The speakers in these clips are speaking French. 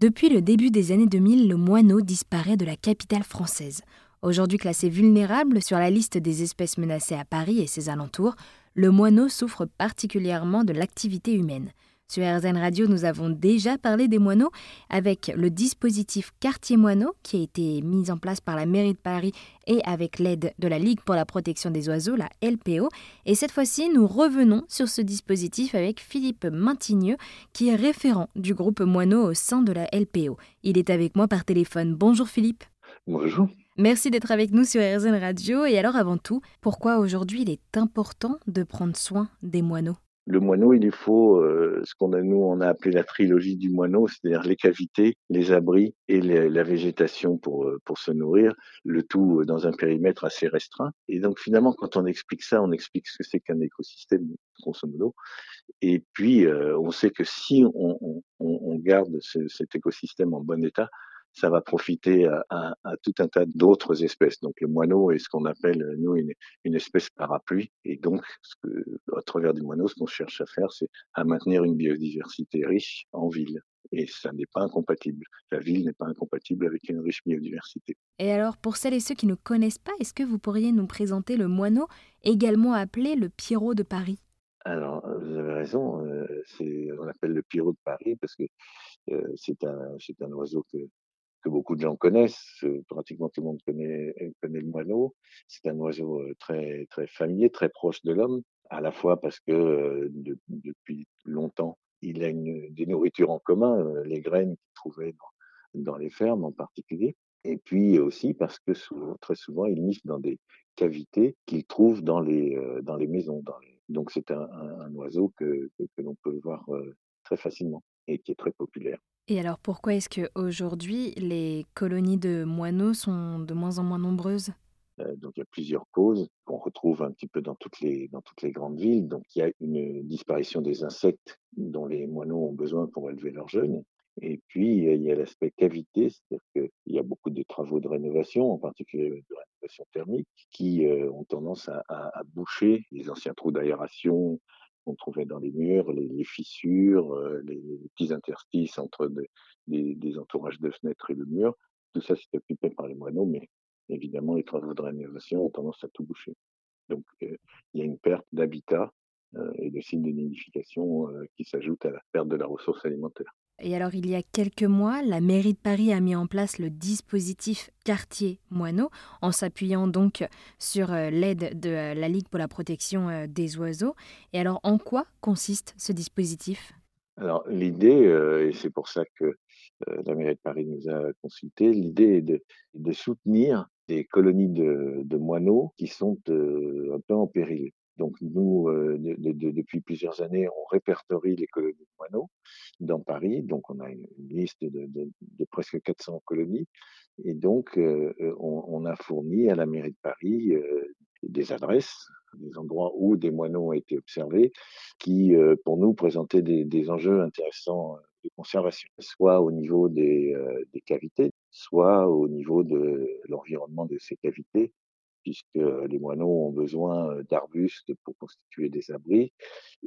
Depuis le début des années 2000, le moineau disparaît de la capitale française. Aujourd'hui classé vulnérable sur la liste des espèces menacées à Paris et ses alentours, le moineau souffre particulièrement de l'activité humaine. Sur RZN Radio, nous avons déjà parlé des moineaux avec le dispositif Quartier Moineau qui a été mis en place par la mairie de Paris et avec l'aide de la Ligue pour la protection des oiseaux, la LPO. Et cette fois-ci, nous revenons sur ce dispositif avec Philippe Maintigneux qui est référent du groupe Moineau au sein de la LPO. Il est avec moi par téléphone. Bonjour Philippe. Bonjour. Merci d'être avec nous sur RZN Radio. Et alors avant tout, pourquoi aujourd'hui il est important de prendre soin des moineaux? Le moineau, il lui faut euh, ce qu'on a nous on a appelé la trilogie du moineau, c'est-à-dire les cavités, les abris et la végétation pour euh, pour se nourrir, le tout euh, dans un périmètre assez restreint. Et donc finalement, quand on explique ça, on explique ce que c'est qu'un écosystème, grosso modo. Et puis on sait que si on, on, on garde ce, cet écosystème en bon état, ça va profiter à, à, à tout un tas d'autres espèces. Donc le moineau est ce qu'on appelle, nous, une, une, espèce parapluie. Et donc, ce que, à travers du moineau, ce qu'on cherche à faire, c'est à maintenir une biodiversité riche en ville. Et ça n'est pas incompatible. La ville n'est pas incompatible avec une riche biodiversité. Et alors, pour celles et ceux qui ne connaissent pas, est-ce que vous pourriez nous présenter le moineau, également appelé le Pierrot de Paris? Alors, vous avez raison, euh, on l'appelle le Pierrot de Paris parce que euh, c'est un, un oiseau que, que beaucoup de gens connaissent. Pratiquement tout le monde connaît, connaît le moineau. C'est un oiseau euh, très, très familier, très proche de l'homme, à la fois parce que euh, depuis longtemps, il a une, des nourritures en commun, euh, les graines qu'il trouvait dans, dans, les fermes en particulier. Et puis aussi parce que souvent, très souvent, il niche dans des cavités qu'il trouve dans les, dans les maisons. Donc c'est un, un, un, oiseau que, que, que l'on peut voir très facilement et qui est très populaire. Et alors pourquoi est-ce qu'aujourd'hui les colonies de moineaux sont de moins en moins nombreuses? Euh, donc il y a plusieurs causes qu'on retrouve un petit peu dans toutes les dans toutes les grandes villes. Donc il y a une disparition des insectes dont les moineaux ont besoin pour élever leurs jeunes. Et puis il y a l'aspect cavité, c'est-à-dire qu'il y a beaucoup de travaux de rénovation, en particulier de rénovation thermique, qui euh, ont tendance à, boucher les anciens trous d'aération, qu'on trouvait dans les murs, les, fissures, euh, les, petits interstices entre de, des, entourages de fenêtres et de murs. Tout ça, c'est occupé par les moineaux, mais évidemment, les travaux de rénovation ont tendance à tout boucher. Donc, euh, il y a une perte d'habitat euh, et de sites de nidification qui s'ajoute à la perte de la ressource alimentaire. Et alors, il y a quelques mois, la mairie de Paris a mis en place le dispositif Quartier Moineau, en s'appuyant donc sur euh, l'aide de euh, la Ligue pour la protection euh, des oiseaux. Et alors, en quoi consiste ce dispositif? Alors, l'idée, et c'est pour ça que la mairie de Paris nous a consulté, l'idée est de, soutenir des colonies de, moineaux qui sont un peu en péril. Donc nous, de, de, depuis plusieurs années, on répertorie les colonies de moineaux dans Paris. Donc on a une, liste de, presque 400 colonies. Et donc euh, on, on, a fourni à la mairie de Paris euh, des adresses, des endroits où des moineaux ont été observés, qui euh, pour nous présentaient des, enjeux intéressants de conservation, soit au niveau des, euh, des cavités, soit au niveau de l'environnement de ces cavités puisque les moineaux ont besoin d'arbustes pour constituer des abris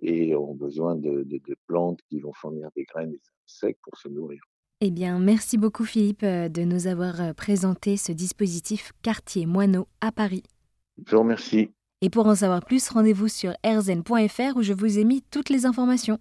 et ont besoin de, de, de, plantes qui vont fournir des graines et des insectes pour se nourrir. Eh bien, merci beaucoup Philippe de nous avoir présenté ce dispositif Quartier Moineau à Paris. Je vous remercie. Et pour en savoir plus, rendez-vous sur rzn.fr où je vous ai mis toutes les informations.